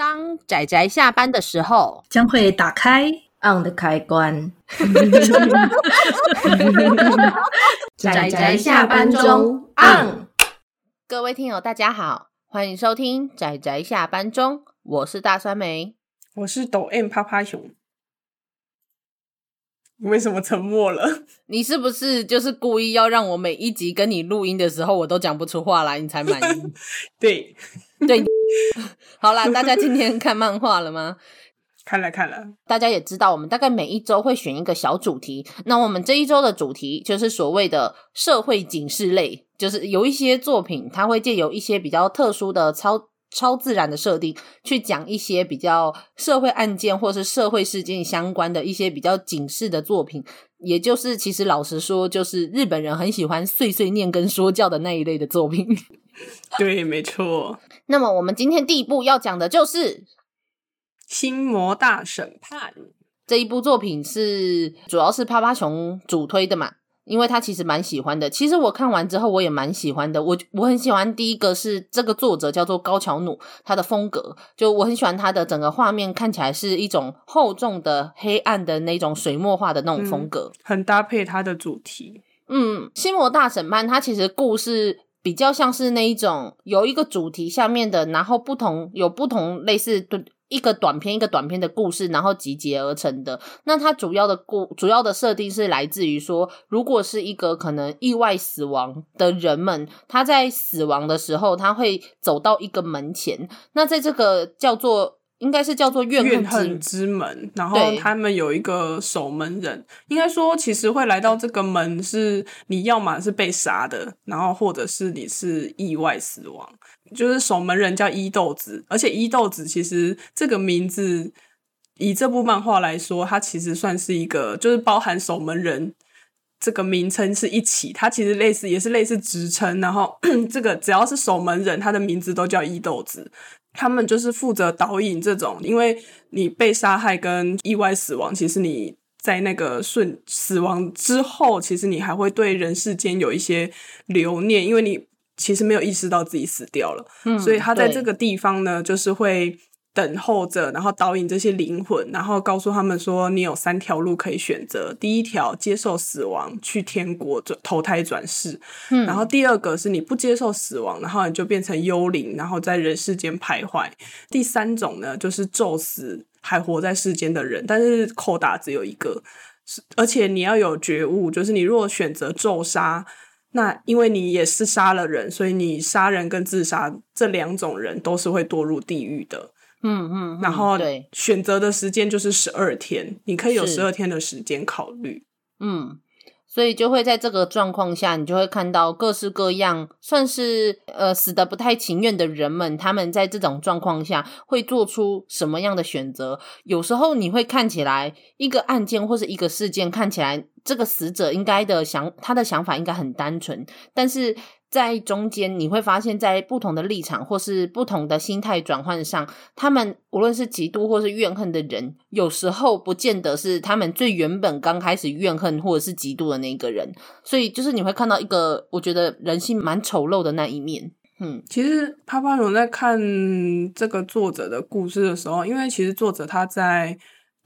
当仔仔下班的时候，将会打开 on 的开关。仔仔下班中 on。各位听友，大家好，欢迎收听仔仔下班中，我是大酸梅，我是抖 M 趴趴熊。你为什么沉默了？你是不是就是故意要让我每一集跟你录音的时候，我都讲不出话来，你才满意？对，对。好啦，大家今天看漫画了吗？看了看了。大家也知道，我们大概每一周会选一个小主题。那我们这一周的主题就是所谓的社会警示类，就是有一些作品，它会借由一些比较特殊的超超自然的设定，去讲一些比较社会案件或是社会事件相关的一些比较警示的作品。也就是，其实老实说，就是日本人很喜欢碎碎念跟说教的那一类的作品。对，没错。那么，我们今天第一部要讲的就是《心魔大审判》这一部作品，是主要是趴趴熊主推的嘛？因为他其实蛮喜欢的。其实我看完之后，我也蛮喜欢的。我我很喜欢第一个是这个作者叫做高桥努，他的风格就我很喜欢他的整个画面，看起来是一种厚重的黑暗的那种水墨画的那种风格，嗯，很搭配他的主题。嗯，《心魔大审判》它其实故事。比较像是那一种有一个主题下面的，然后不同有不同类似一个短篇一个短篇的故事，然后集结而成的。那它主要的故主要的设定是来自于说，如果是一个可能意外死亡的人们，他在死亡的时候，他会走到一个门前。那在这个叫做。应该是叫做怨恨，怨恨之门，然后他们有一个守门人。应该说，其实会来到这个门，是你要么是被杀的，然后或者是你是意外死亡。就是守门人叫伊豆子，而且伊豆子其实这个名字，以这部漫画来说，它其实算是一个，就是包含守门人这个名称是一起，它其实类似也是类似职称。然后 这个只要是守门人，他的名字都叫伊豆子。他们就是负责导引这种，因为你被杀害跟意外死亡，其实你在那个瞬死亡之后，其实你还会对人世间有一些留念，因为你其实没有意识到自己死掉了，嗯，所以他在这个地方呢，就是会。等候着，然后导引这些灵魂，然后告诉他们说：“你有三条路可以选择。第一条，接受死亡，去天国转投胎转世。嗯，然后第二个是你不接受死亡，然后你就变成幽灵，然后在人世间徘徊。第三种呢，就是咒死还活在世间的人，但是扣打只有一个，而且你要有觉悟，就是你如果选择咒杀，那因为你也是杀了人，所以你杀人跟自杀这两种人都是会堕入地狱的。”嗯嗯，然后选择的时间就是十二天，你可以有十二天的时间考虑。嗯，所以就会在这个状况下，你就会看到各式各样算是呃死得不太情愿的人们，他们在这种状况下会做出什么样的选择？有时候你会看起来一个案件或是一个事件，看起来这个死者应该的想他的想法应该很单纯，但是。在中间，你会发现在不同的立场或是不同的心态转换上，他们无论是嫉妒或是怨恨的人，有时候不见得是他们最原本刚开始怨恨或者是嫉妒的那个人。所以，就是你会看到一个我觉得人性蛮丑陋的那一面。嗯，其实趴趴熊在看这个作者的故事的时候，因为其实作者他在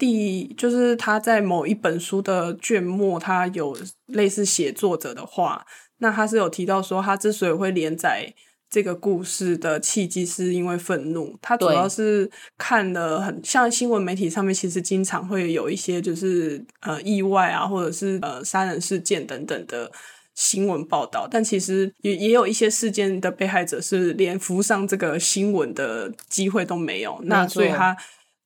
第就是他在某一本书的卷末，他有类似写作者的话。那他是有提到说，他之所以会连载这个故事的契机，是因为愤怒。他主要是看了很像新闻媒体上面，其实经常会有一些就是呃意外啊，或者是呃杀人事件等等的新闻报道。但其实也也有一些事件的被害者是连浮上这个新闻的机会都没有。那所以他，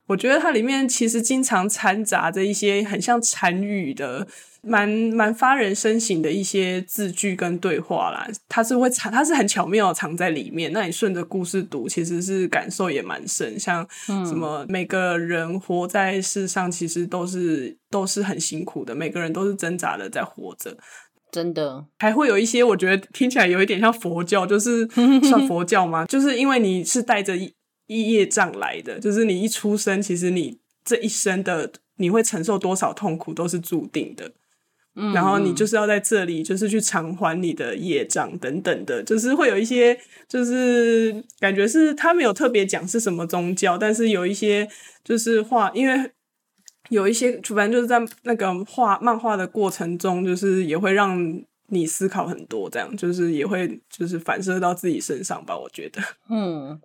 我觉得它里面其实经常掺杂着一些很像禅语的。蛮蛮发人深省的一些字句跟对话啦，它是会藏，它是很巧妙藏在里面。那你顺着故事读，其实是感受也蛮深。像什么每个人活在世上，其实都是都是很辛苦的，每个人都是挣扎的在活着。真的，还会有一些我觉得听起来有一点像佛教，就是算 佛教吗？就是因为你是带着一业障来的，就是你一出生，其实你这一生的你会承受多少痛苦都是注定的。嗯，然后你就是要在这里，就是去偿还你的业障等等的，就是会有一些，就是感觉是他没有特别讲是什么宗教，但是有一些就是画，因为有一些，反正就是在那个画漫画的过程中，就是也会让你思考很多，这样就是也会就是反射到自己身上吧，我觉得，嗯。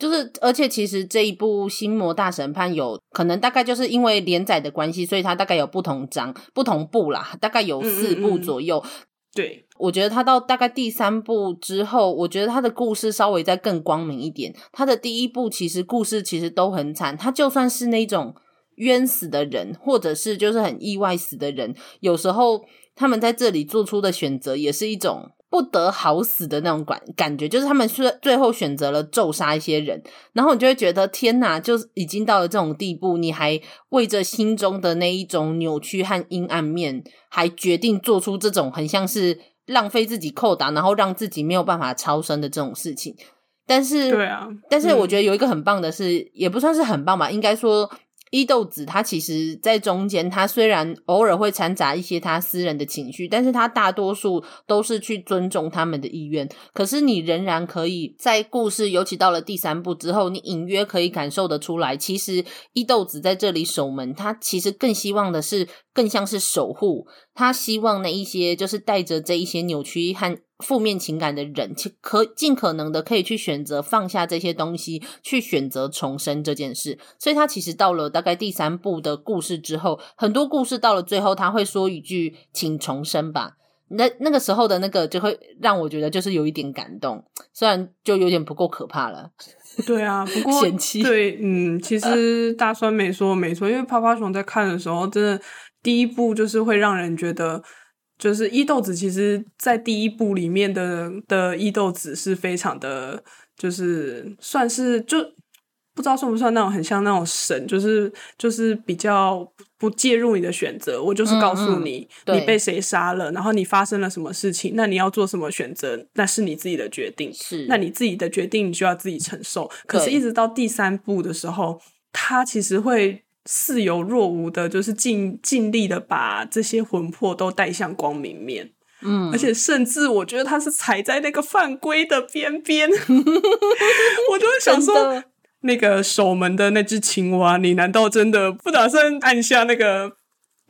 就是，而且其实这一部《心魔大审判》有可能大概就是因为连载的关系，所以它大概有不同章、不同部啦，大概有四部左右。嗯嗯嗯对，我觉得它到大概第三部之后，我觉得它的故事稍微再更光明一点。它的第一部其实故事其实都很惨，它就算是那种冤死的人，或者是就是很意外死的人，有时候他们在这里做出的选择也是一种。不得好死的那种感感觉，就是他们是最后选择了咒杀一些人，然后你就会觉得天哪，就已经到了这种地步，你还为着心中的那一种扭曲和阴暗面，还决定做出这种很像是浪费自己扣打，然后让自己没有办法超生的这种事情。但是，对啊，但是我觉得有一个很棒的是，嗯、也不算是很棒吧，应该说。伊豆子他其实，在中间，他虽然偶尔会掺杂一些他私人的情绪，但是他大多数都是去尊重他们的意愿。可是你仍然可以在故事，尤其到了第三部之后，你隐约可以感受得出来，其实伊豆子在这里守门，他其实更希望的是，更像是守护。他希望那一些就是带着这一些扭曲和。负面情感的人，其可尽可能的可以去选择放下这些东西，去选择重生这件事。所以他其实到了大概第三部的故事之后，很多故事到了最后，他会说一句“请重生吧”。那那个时候的那个就会让我觉得就是有一点感动，虽然就有点不够可怕了。对啊，不过嫌弃对，嗯，其实大酸梅说没错，因为泡泡熊在看的时候，真的第一部就是会让人觉得。就是伊豆子，其实，在第一部里面的的伊豆子是非常的，就是算是就不知道算不算那种很像那种神，就是就是比较不介入你的选择，我就是告诉你嗯嗯你被谁杀了，然后你发生了什么事情，那你要做什么选择，那是你自己的决定，是那你自己的决定，你就要自己承受。可是，一直到第三部的时候，他其实会。似有若无的，就是尽尽力的把这些魂魄都带向光明面，嗯，而且甚至我觉得他是踩在那个犯规的边边，我就会想说，那个守门的那只青蛙，你难道真的不打算按下那个？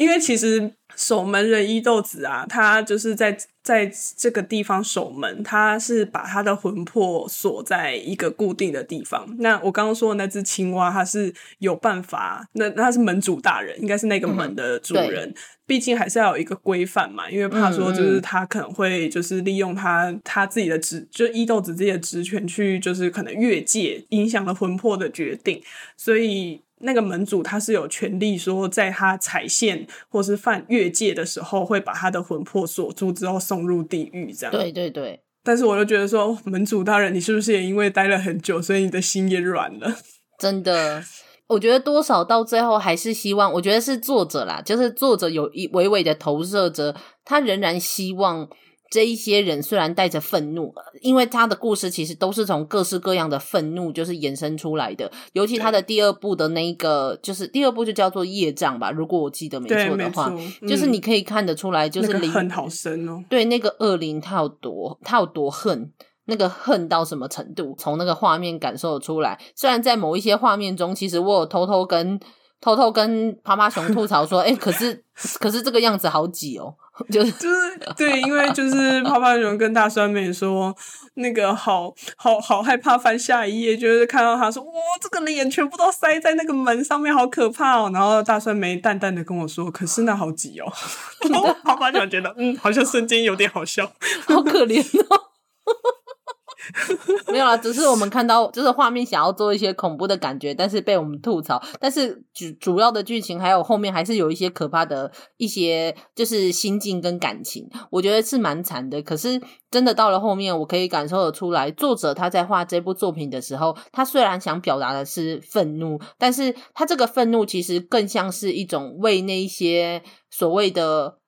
因为其实。守门人伊豆子啊，他就是在在这个地方守门，他是把他的魂魄锁在一个固定的地方。那我刚刚说的那只青蛙，他是有办法，那他是门主大人，应该是那个门的主人。嗯、毕竟还是要有一个规范嘛，因为怕说就是他可能会就是利用他他自己的职，就伊豆子自己的职权去，就是可能越界，影响了魂魄的决定，所以。那个门主他是有权利说，在他踩线或是犯越界的时候，会把他的魂魄锁住之后送入地狱，这样。对对对。但是我就觉得说，门主大人，你是不是也因为待了很久，所以你的心也软了？真的，我觉得多少到最后还是希望，我觉得是作者啦，就是作者有一微微的投射着，他仍然希望。这一些人虽然带着愤怒，因为他的故事其实都是从各式各样的愤怒就是衍生出来的。尤其他的第二部的那一个，就是第二部就叫做业障吧，如果我记得没错的话，嗯、就是你可以看得出来，就是灵、那个、恨好深哦。对，那个恶灵他有多，他有多恨，那个恨到什么程度，从那个画面感受出来。虽然在某一些画面中，其实我有偷偷跟偷偷跟趴趴熊吐槽说，哎，可是可是这个样子好挤哦。就是就是对，因为就是泡泡熊跟大酸梅说，那个好好好害怕翻下一页，就是看到他说哇，这个脸全部都塞在那个门上面，好可怕哦。然后大酸梅淡淡的跟我说，可是那好挤哦。然后泡泡熊觉得嗯，好像瞬间有点好笑，好可怜哦。没有啦，只是我们看到就是画面想要做一些恐怖的感觉，但是被我们吐槽。但是主主要的剧情还有后面还是有一些可怕的一些就是心境跟感情，我觉得是蛮惨的。可是真的到了后面，我可以感受得出来，作者他在画这部作品的时候，他虽然想表达的是愤怒，但是他这个愤怒其实更像是一种为那一些所谓的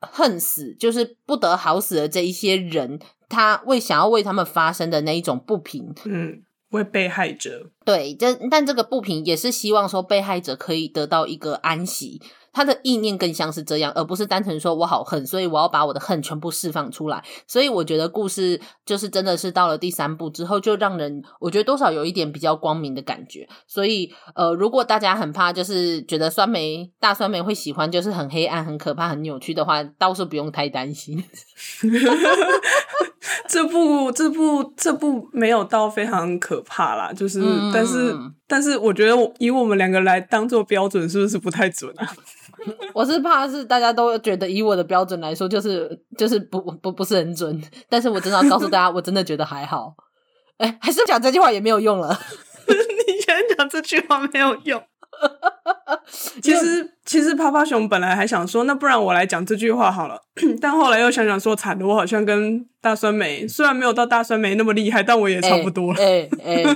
恨死，就是不得好死的这一些人。他为想要为他们发声的那一种不平，嗯，为被害者。对，这但这个不平也是希望说被害者可以得到一个安息。他的意念更像是这样，而不是单纯说我好恨，所以我要把我的恨全部释放出来。所以我觉得故事就是真的是到了第三部之后，就让人我觉得多少有一点比较光明的感觉。所以呃，如果大家很怕，就是觉得酸梅大酸梅会喜欢，就是很黑暗、很可怕、很扭曲的话，倒是不用太担心。这部这部这部没有到非常可怕啦，就是、嗯、但是但是我觉得以我们两个来当做标准，是不是不太准啊？我是怕是大家都觉得以我的标准来说，就是就是不不不是很准。但是我真的要告诉大家，我真的觉得还好。哎，还是讲这句话也没有用了。你现在讲这句话没有用。其实其实趴趴熊本来还想说，那不然我来讲这句话好了。但后来又想想说，惨的，我好像跟大酸梅虽然没有到大酸梅那么厉害，但我也差不多了。哎哎。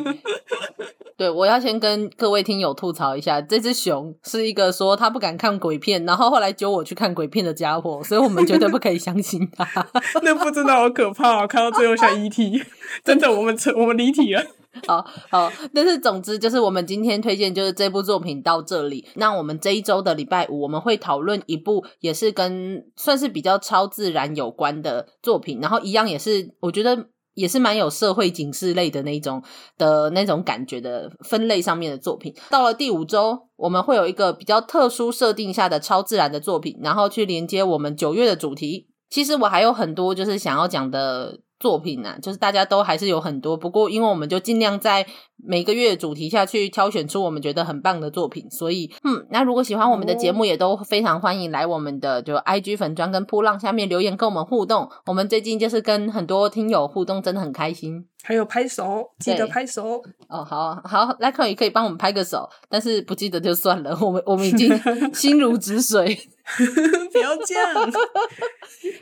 对，我要先跟各位听友吐槽一下，这只熊是一个说他不敢看鬼片，然后后来揪我去看鬼片的家伙，所以我们绝对不可以相信他。那部真的好可怕哦，看到最后像 ET，真的，我们我们离题了。好好，但是总之就是我们今天推荐就是这部作品到这里。那我们这一周的礼拜五，我们会讨论一部也是跟算是比较超自然有关的作品，然后一样也是我觉得。也是蛮有社会警示类的那种的那种感觉的分类上面的作品。到了第五周，我们会有一个比较特殊设定下的超自然的作品，然后去连接我们九月的主题。其实我还有很多就是想要讲的。作品呢、啊，就是大家都还是有很多，不过因为我们就尽量在每个月主题下去挑选出我们觉得很棒的作品，所以嗯，那如果喜欢我们的节目，也都非常欢迎来我们的就 IG 粉砖跟扑浪下面留言跟我们互动。我们最近就是跟很多听友互动，真的很开心。还有拍手，记得拍手哦。好好，来可以可以帮我们拍个手，但是不记得就算了。我们我们已经 心如止水，不要这样。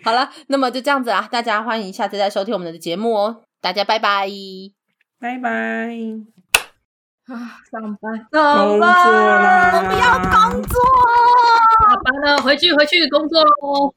好了，那么就这样子啊，大家欢迎下次再收听我们的节目哦。大家拜拜，拜拜。啊，上班，上班，我不要工作，下班了，回去回去工作喽。